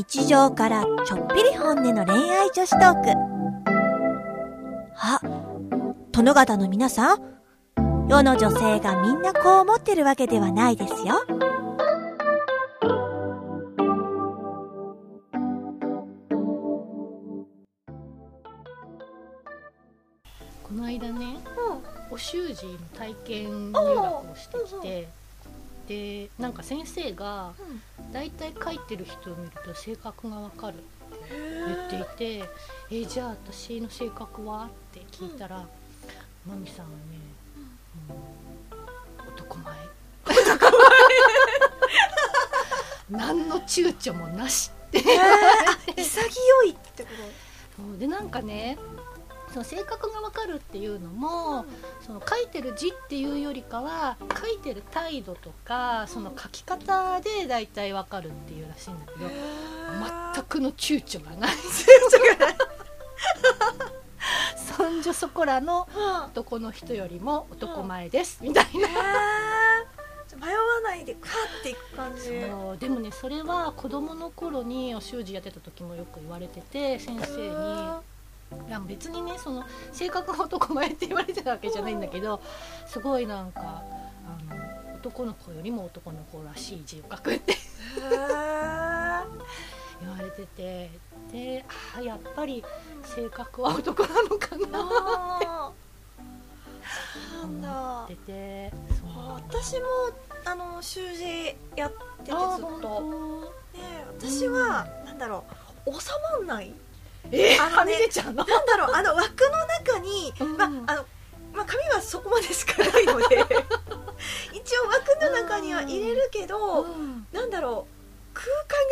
日常からちょっぴり本音の恋愛女子トーク。あ殿方の皆さん世の女性がみんなこう思ってるわけではないですよ。この間ねお習字の体験入学をしてきてでなんか先生が大体書いてる人を見ると性格がわかるって言っていて「えじゃあ私の性格は?」って聞いたら、マミさんはね、うん男前。何の躊躇もなしって。潔いってこそう。でなんかねその性格が分かるっていうのも、その書いてる字っていうよりかは書いてる態度とかその書き方で大体分かるっていうらしいんだけど全くの躊躇がない。そんじょそこらの男の人よりも男前です。みたいな。と迷わないでクワっていく感じ。でもねそれは子供の頃にお習字やってた時もよく言われてて先生にいや別にねその性格が男前って言われてたわけじゃないんだけどすごいなんかあの男の子よりも男の子らしい字を書くって言われててであやっぱり性格は男なのかなあー。なん思だっててそう私もあの習字やっててずっあと本ね私はなんだろう収まんない当えあのねはみ出ちゃうの？なんだろうあの枠の中に、うん。まああのまあ、紙はそこまでしかないので 一応枠の中には入れるけど、うん。なんだろう空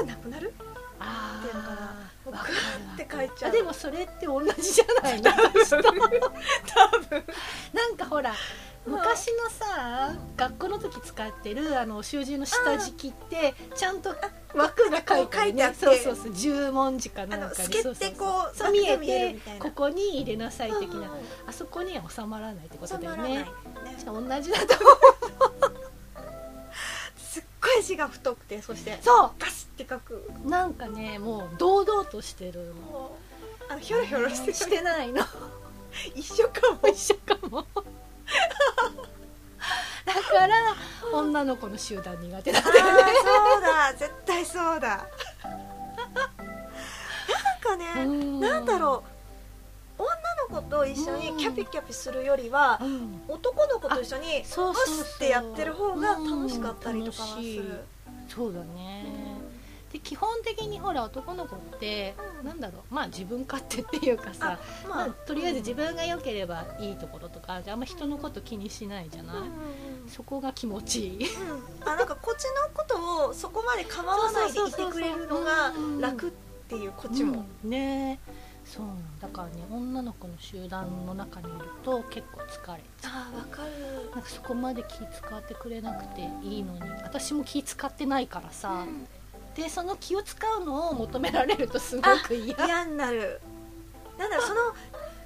間がなくなる？あっていうのかな。グワって書いちゃう。あでもそれって同じじゃない？の 多分。なんかほら昔のさ学校の時使ってるあの習字の下敷きってちゃんと枠が書いてねてあって。そうそうそう十文字かあなんかにそうそう。てこうそう見えてここに入れなさい的な。あそこには収まらないってことだよね。ね、同じだと思う。すっごい字が太くてそしてそガシって書く。うなんかねもう堂々としてるあのヒョロヒョロしてるしてないの。一緒かも。一緒かも だから女の子の集団苦手だああそうだ。絶対そうだ。なんかね、うん。なんだろう。女の子と一緒にキャピキャピするよりは、うん。男の子と一緒にそうそうそう。パスってやってる方が楽しかったりとかはする、そうだねで基本的にほら男の子って、うん。なんだろうまあ自分勝手っていうかさあまあ、とりあえず自分が良ければいいところとかあんま人のこと気にしないじゃない、うんうんうん。そこが気持ちいい。うん。あなんかこっちのことをそこまで構わないでいてくれるのが楽っていうこっちも、うん。ね。そう。だからね女の子の集団の中にいると結構疲れちゃああわかる。うなんかそこまで気使ってくれなくていいのに私も気使ってないからさ、でその気を使うのを求められるとすごく嫌。嫌になる。なんだその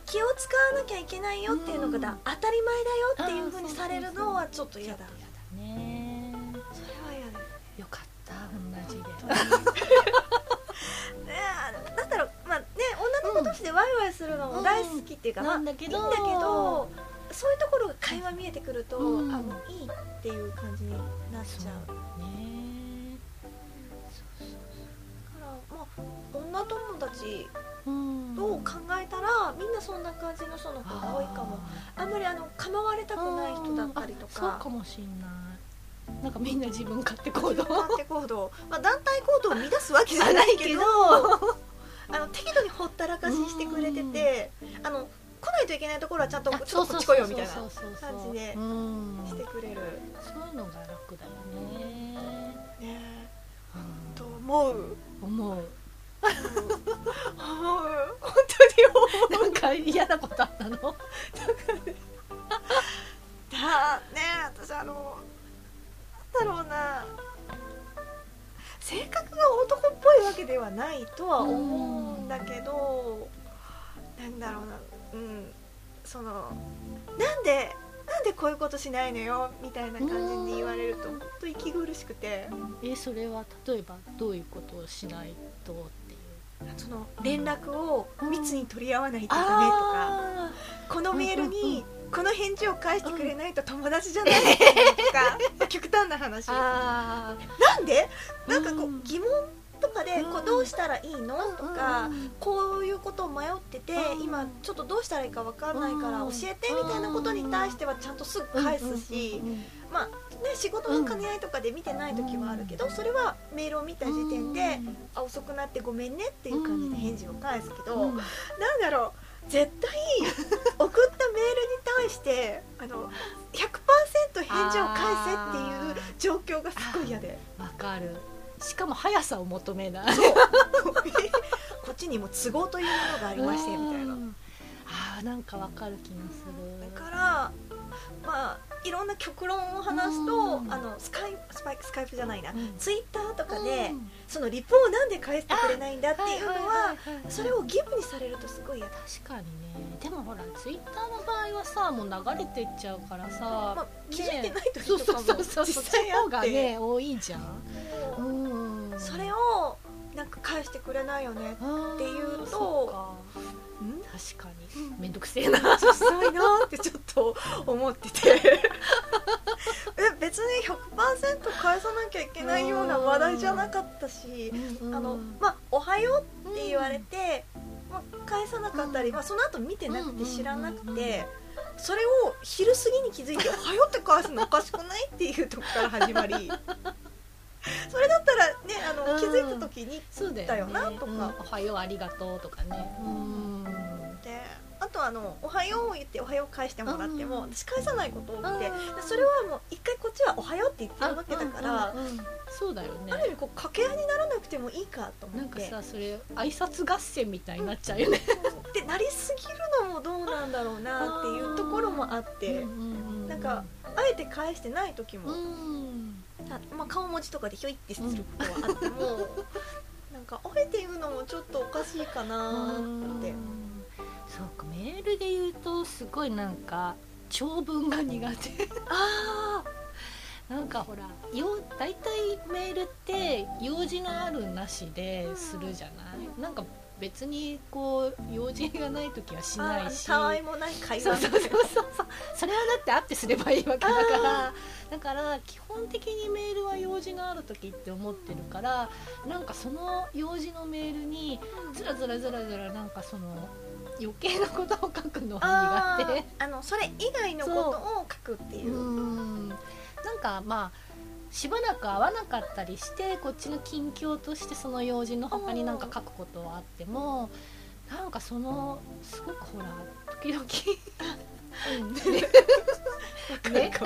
気を使わなきゃいけないよっていうのが当たり前だよっていうふうにされるのはちょっと嫌だ。ねそれは嫌です よかった同じでねえなんだろうまあね女の子同士でワイワイするのも大好きっていうか、うんまあなんだけど。いいんだけどそういうところが会話見えてくると、うん。あもういいっていう感じになっちゃうねあ女友達うん。を考えたら、みんなそんな感じの人の方が多いかも。あんまりあの構われたくない人だったりとあそうかかもしんない。なんかみんな自分勝手行動。団体行動、まあ、団体行動を乱すわけじゃないけど あの適度にほったらかししてくれててあの来ないといけないところはちゃんとちょっとこっち来いよみたいな感じでうん。してくれる。そういうのが楽だよね。ね。うん。と思う。思う本当に思う。なんか嫌なことあったの？だね私あのなんだろうな。性格が男っぽいわけではないとは思うんだけどなんだろうな。うん。そのなんでなんでこういうことしないのよみたいな感じで言われると本当息苦しくて。えそれは例えばどういうことをしないとっていう。その連絡を密に取り合わないとダメとか、このメールにこの返事を返してくれないと友達じゃないとか極端な話。なんで？なんかこう疑問とかでこうどうしたらいいの？とかこういうことを迷ってて今ちょっとどうしたらいいか分かんないから教えてみたいなことに対してはちゃんとすぐ返すしまあね仕事の兼ね合いとかで見てない時はあるけどそれはメールを見た時点であ遅くなってごめんねっていう感じで返事を返すけどなんだろう絶対送ったメールに対してあの100%返事を返せっていう状況がすごい嫌で。わかるしかも速さを求めない。こっちにも都合というものがありましてみたいな。あーなんかわかる気がする。だからまあいろんな極論を話すと、うん。あのスカイスパイスカイプじゃないな、うん。ツイッターとかで、うん。そのリプをなんで返してくれないんだっていうのは,、それを義務にされるとすごい確かにね。でもほらツイッターの場合はさもう流れてっちゃうからさ、まあ、気づいてないそうそう時とかもそうそう実際あって。ね多いじゃん。う。んそれをなんか返してくれないよねっていうと確か。に面倒くせえな実際なってちょっと思ってて。え別に100%返さなきゃいけないような話題じゃなかったし、あのまあ「おはよう」って言われて、まあ、返さなかったり、まあ、その後見てなくて知らなくて、それを昼過ぎに気づいて「おはよう」って返すのおかしくないっていうとこから始まり それだったらねあの、うん。気づいた時にそうだよ,、なとか。うん。おはようありがとうとかね。うん。であとあの「おはよう」を言って「おはよう」返してもらっても、うん。私返さないこと多くて、それはもう一回こっちは「おはよう」って言ってるわけだから、そうだよね。ある意味こう掛け合いにならなくてもいいかとなんか思ってさそれ挨拶合戦みたいになっちゃうよね、でなりすぎるのもどうなんだろうなっていうところもあってなんかあえて返してない時うも、まあ、顔文字とかでひょいってすることはあっても、なんかあえて言うのもちょっとおかしいかなって。そうかメールで言うとすごいなんか長文が苦手。あなんかほらよ大体メールって用事のあるなしでするじゃない？なんか別にこう用事がない時はしあないし。たわいもない会話。そうそうそうそう。それはだって会ってすればいいわけだから。だから基本的にメールは用事のある時って思ってるからなんかその用事のメールにずらずらずらずらなんかその余計なことを書くのはあ苦手。ー。あのそれ以外のことを書くっていう。う、ん。なんかまあしばらく会わなかったりしてこっちの近況としてその用事の他になんか書くことはあってもなんかそのすごくほら時々ね。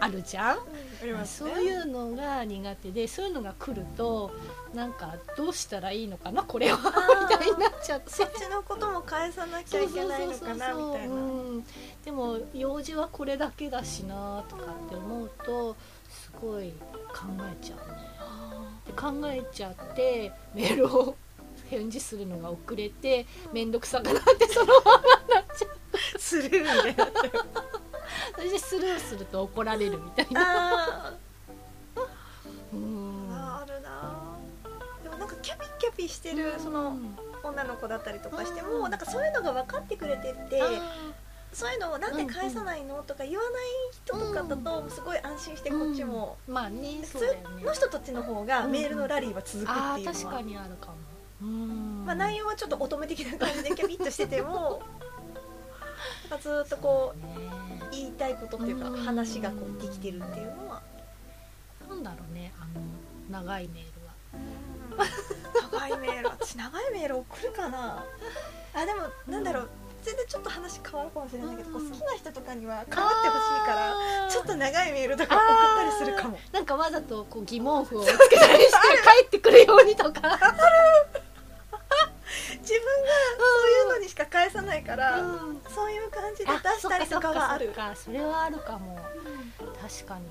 あるじゃん？ね。そういうのが苦手でそういうのが来るとなんかどうしたらいいのかなこれはみたいになっちゃって。そっちのことも返さなきゃいけないのかなみたいな。うん。でも用事はこれだけだしなとかって思うとすごい考えちゃうね。で考えちゃってメールを返事するのが遅れて面倒くさくなってそのままになっちゃう。スルーみたいなそしてスルーすると怒られるみたいな。あうん。ーあるな。でもなんかキャピキャピしてるその女の子だったりとかしてもうん。なんかそういうのが分かってくれててあそういうのをなんで返さないのとか言わない人とかだとすごい安心してこっちもーまあね普通の人たちの方がメールのラリーは続くあっていうのは。ー確かにあるかも。うん。まあ、内容はちょっと乙女的な感じでキャピッとしててもなんかずっとこうね言いたいことっていうかうん。話がこうできてるっていうのは。なんだろうねあの長いメールは。長いメール私長いメール送るかな。あでもなんだろう全然ちょっと話変わるかもしれないけど、こう好きな人とかには構ってほしいからちょっと長いメールとか送ったりするかも。なんかわざとこう疑問符をつけたりして帰ってくるようにとか。自分がそういうのにしか返さないから、うん。そういう感じで出したりとかはある。かそれはあるかも。確かに。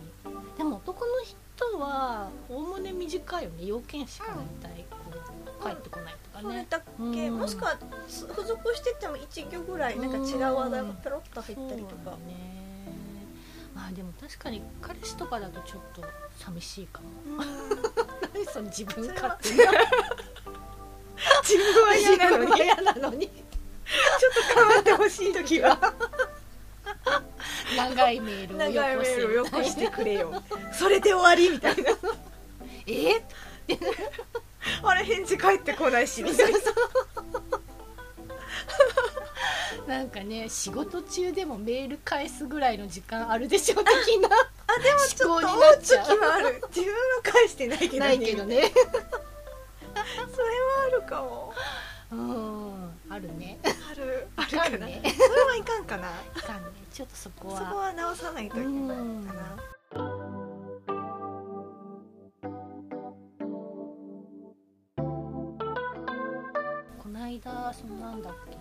でも男の人はおおむね短いよね。要件しか大体こう帰ってこないとかね。それだけ、うん。もしくは付属してても1行ぐらいなんか違う話題がペロッと入ったりとか、ね。あでも確かに彼氏とかだとちょっと寂しいかも、何その自分勝手な。自分は嫌なのに。嫌なのに。ちょっと変わってほしい時は。長いメールをよこしてくれよ。それで終わりみたいな。え？あれ返事返ってこないしみたいな。なんかね仕事中でもメール返すぐらいの時間あるでしょ的な。あでもちょっと思う。時はある。自分は返してないけどね。ないけどね。それはあるかも。うん。あるね。ある。あるかな、ね、それはいかんかな。いかんねちょっとそこは。そこは直さないといけないかな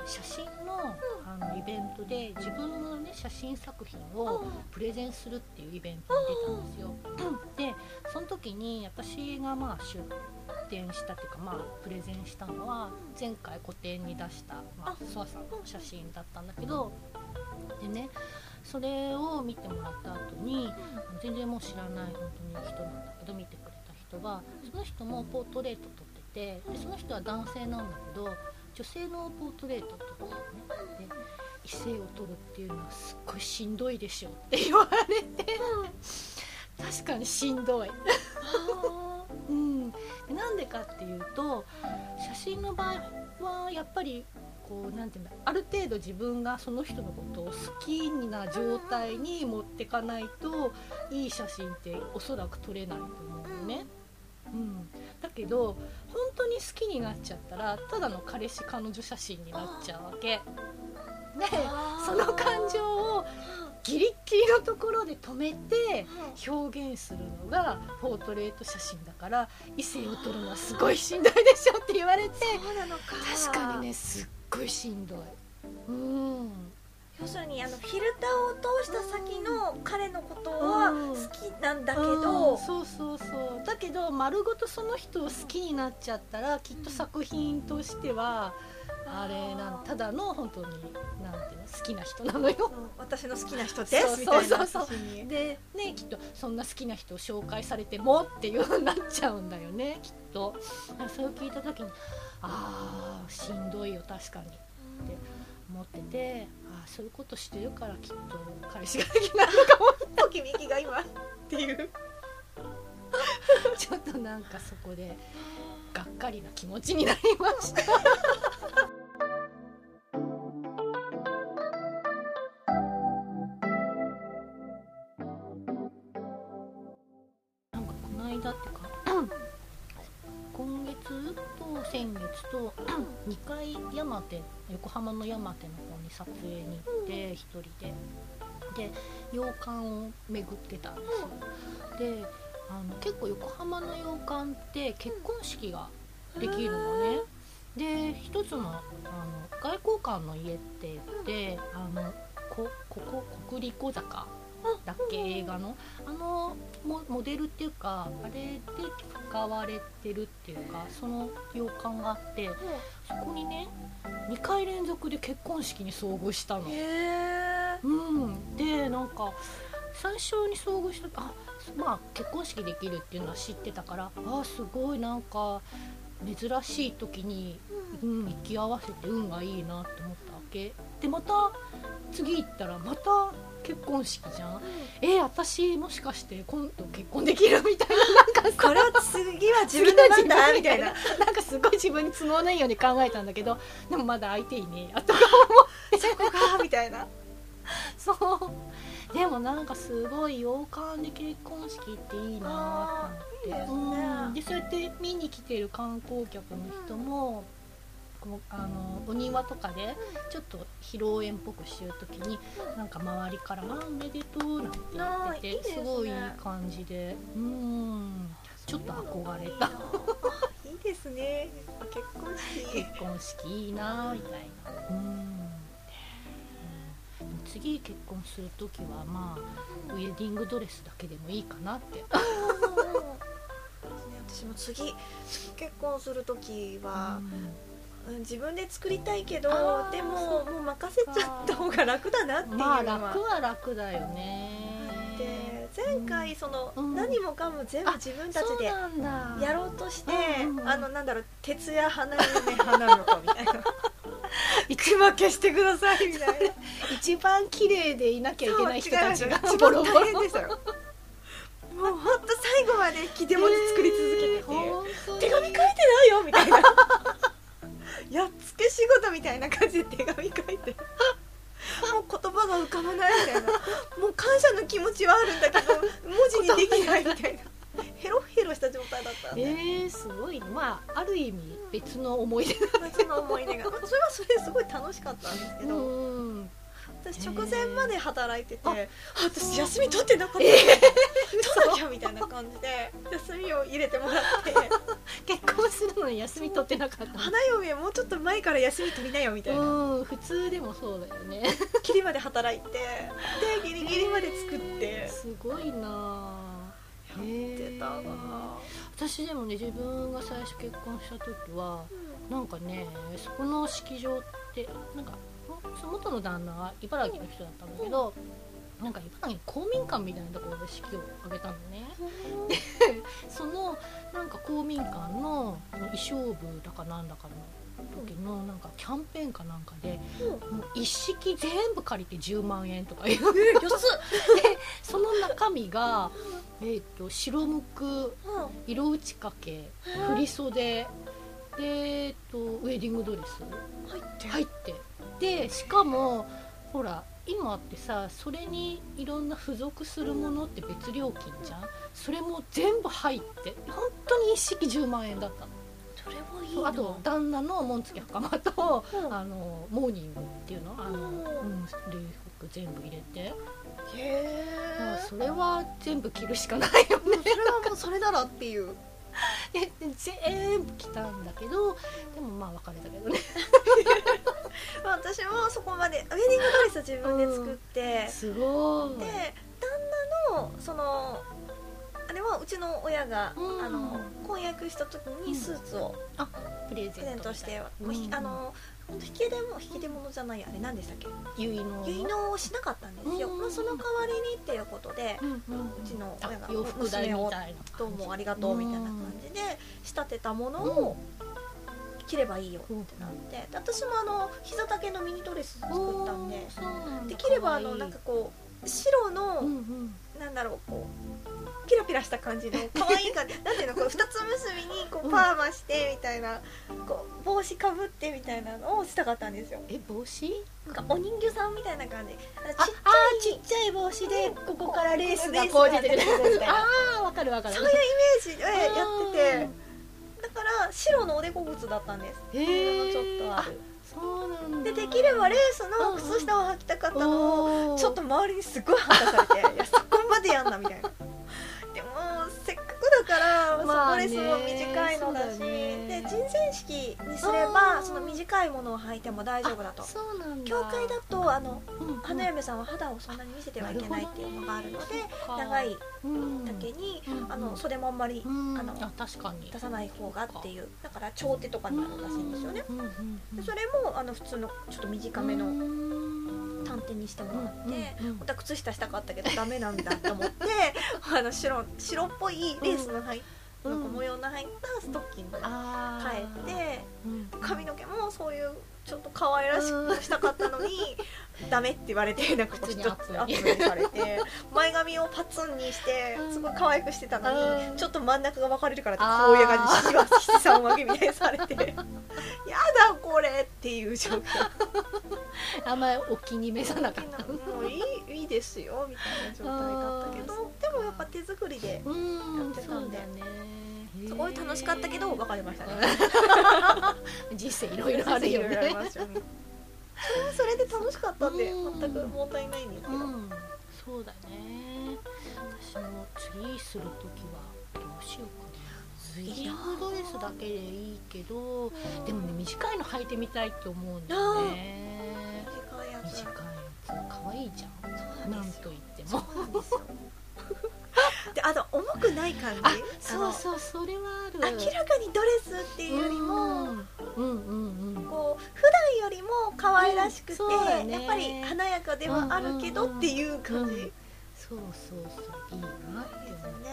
写真の,、あのイベントで自分のね写真作品をプレゼンするっていうイベントに出たんですよ。でその時に私がまあ出展したっていうかまあプレゼンしたのは前回個展に出したまあソワさんの写真だったんだけどでねそれを見てもらった後に全然もう知らない本当に人なんだけど見てくれた人はその人もポートレート撮っててでその人は男性なんだけど女性のポートレート撮ってねで異性を撮るっていうのはすっごいしんどいでしょって言われて確かにしんどい。うん、なんでかっていうと写真の場合はやっぱりこうなんていうんだある程度自分がその人のことを好きな状態に持ってかないといい写真っておそらく撮れないと思うのね。うん、だけど本に好きになっちゃったらただの彼氏彼女写真になっちゃうわけ。でその感情をギリッギリのところで止めて表現するのがポートレート写真だから異性を撮るのはすごいしんどいでしょって言われて確かにねすっごいしんどい。うん要するにあのフィルターを通した先の彼のことは好きなんだけど、うんそうそうそうだけど丸ごとその人を好きになっちゃったらきっと作品としてはあれなんただの本当になんていうの好きな人なのよ。私の好きな人ですみたいな。そうそうそう。でねきっとそんな好きな人を紹介されてもっていう風になっちゃうんだよねきっと。それを聞いた時にああしんどいよ確かに。って思っててそういうことしてるからきっと彼氏ができないのかもときめきが今っていう。ちょっとなんかそこでがっかりな気持ちになりました。山手横浜の山手の方に撮影に行って一人で。で洋館を巡ってたんですよ。であの結構横浜の洋館って結婚式ができるのね。で一つのあの外交館の家って言ってあのこここ国立小坂だっけ映画の？あのモモデルっていうかあれで使われてるっていうかその洋館があってそこにね2回連続で結婚式に遭遇したの。へえうん、でなんか最初に遭遇したあまあ結婚式できるっていうのは知ってたからあすごいなんか珍しい時に、うん、行き合わせて運がいいなって思ったわけ。でまた次行ったらまた結婚式じゃん、え私もしかして今度結婚できる？みたいななんかさ。これは次は自分のなんだ？みたいな自分に都合のいいように考えたんだけどでもまだ相手いねえやとかそこかみたいな。そう。でもなんかすごい洋館で結婚式っていいなって思って。ね。うん。でそうやって見に来てる観光客の人も、あのお庭とかでちょっと披露宴っぽくしてる時になんか周りから「あおめでとう」なんて言っててすね。ごいいい感じで。うんちょっと憧れた。いいですね。結婚式。結婚式いいなみたいな。うん。次結婚する時はまあウェディングドレスだけでもいいかなって。私も次次結婚する時は、うん。自分で作りたいけどでももう任せちゃった方が楽だなっていうまあ楽は楽だよね。って前回その、うん。何もかも全部自分たちでやろうとして、あのなんだろう徹夜花嫁花婿みたいな。一負けしてくださいみたいな。一番綺麗でいなきゃいけない人たちがボロボロでしたよ。もうほんと最後まで引き出物作り続けてて、本当に。手紙書いてないよみたいな。やっつけ仕事みたいな感じで手紙書いてが浮かばないみたいな。もう感謝の気持ちはあるんだけど 文字にできないみたいな。ヘロヘロした状態だったんで、えー、すごい。ねまあある意味別の思い出まあその思い出が。それはそれですごい楽しかったんですけど、うん私直前まで働いてて、私休み取ってなかった、え取らなきゃみたいな感じで休みを入れてもらって。結婚するのに休み取ってなかった花嫁もうちょっと前から休み取りなよみたいな、うん普通でもそうだよね。ギリまで働いてでギリギリまで作って。すごいなやってたわ、私でもね自分が最初結婚した時はなんかねそこの式場ってなんかもその元の旦那は茨城の人だったんだけど、なんか茨城の公民館みたいなところで式を挙げたのね。そのなんか公民館の衣装部だかなんだかの時のなんかキャンペーンかなんかでもう一式全部借りて10万円とか。いうえ安っ、その中身が、えー、と白むく色打ち掛け振り袖で、えー、とウェディングドレス。入って。入って。でしかもほら今ってさそれにいろんな付属するものって別料金じゃん？それも全部入って。本当に一式10万円だったの。それはいいな。あと旦那の紋付き袴と、うん。あのモーニングっていうの？あの、うん。うん、礼服全部入れて。へまあえそれは全部着るしかないよね。それはもうそれならっていう 全部着たんだけどでもまあ別れたけどね。まあ私もそこまでウェディングドレス自分で作って、すごい。で旦那のそのあれはうちの親が、うん。あの婚約した時にスーツをプレゼントして、うん。あの本当引き出も引き出物じゃないあれ何でしたっけ？結の。結納をしなかったんですよ、うんまあ、その代わりにっていうことで、うんうんうちの親があ洋服代みたいなどうもありがとうみたいな感じで仕立てたものを着ればいいよってなって。で私もあの膝丈のミニドレス作ったんで。できればあのなんかこう白の、うんうん。なんだろうこうピラピラした感じの 可愛い感じなんていうのこう二つ結びにこううん。パーマしてみたいな、こう帽子かぶってみたいなのをしたかったんですよ。え帽子？なんかお人形さんみたいな感じ。ちっあちゃいあちっちゃい帽子でここからレースがこう出てくるみたいな。ああわかるわかる。そういうイメージでやってて。だから白のおでこ靴だったんです。てへえちょっとある。そうなんだ。でできればレースの靴下を履きたかったのをちょっと周りにすごい反対されて いやそこまでやんなみたいなドレスも短いのだしね。で人前式にすれあばーその短いものを履いても大丈夫だと。教会だとあのうん。うん花嫁さんは肌をそんなに見せてはいけないっていうのがあるので長いうん。だけにうんあの袖もあんまりうん。あのあ確かに。出さない方がっていうだから長手とかになるらしいんですよね。でそれもあの普通のちょっと短めの短手にしてもらって、うんうん本当は靴下したかったけどダメなんだと思って あの白白っぽいレースの入っうんなんか模様の入ったストッキング変えてうん。髪の毛もそういうちょっと可愛らしくしたかったのにダメって言われてなんかこうちょっとアップ。されて前髪をパツンにしてうん。すごい可愛くしてたのうん。にちょっと真ん中が分かれるからってこういう感じで七三分けみたいにされて やだこれっていう状況。あんまりお気に召さなかった。もういいですよみたいな状態だったけあどでもやっぱ手作りでうんやってたんで。すごい楽しかったけど別れましたね。人生いろいろあるよね。それで楽しかったんでうん。全くもったいないんですけど、うんそうだね。私も次する時はどうしようかな。ウェディングドレスだけでいいけどでもね短いの履いてみたいって思うんだよね。短いやつ。短いやつ。可愛いじゃんななんと言っても。であと重くない感じ？そうそうそれはある。明らかにドレスっていうよりも、うんうんうんうん。こう普段よりも可愛らしくて、うんね。やっぱり華やかではあるけどうんうんうん。っていう感じ、そそうそうそういいなって思うね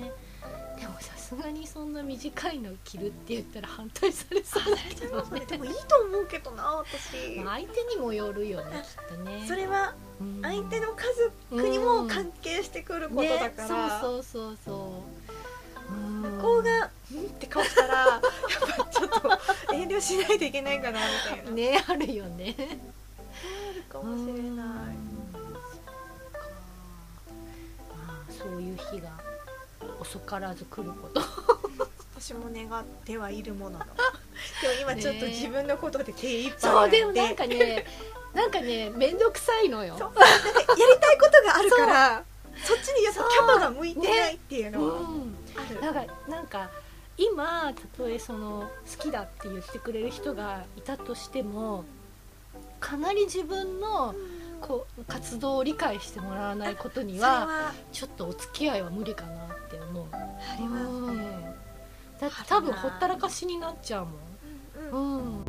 ね。でもさすがにそんな短いの着るって言ったら反対されそうだけどね。でもいいと思うけどな私、まあ、相手にもよるよねきっとね。それは相手の家族にも関係してくることだから、ね、そうそうそうそう。向こうが「ん?」って顔したらやっぱちょっと遠慮しないといけないかなみたいな。ねあるよね。あるかもしれない。まあそういう日が遅からず来ること。私も願ってはいるものの。でも今ちょっと自分のことで手一杯そうでもなんかねなんかね面倒くさいのよ。やりたいことがあるからそっちにやっぱキャパが向いてないっていうのは、ねう。んだからなんか今たとえその好きだって言ってくれる人がいたとしてもかなり自分のこう活動を理解してもらわないことにはちょっとお付き合いは無理かなって思う。ありますね。だって多分ほったらかしになっちゃうもんうん、うん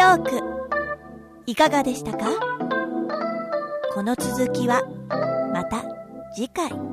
トークいかがでしたか？この続きはまた次回。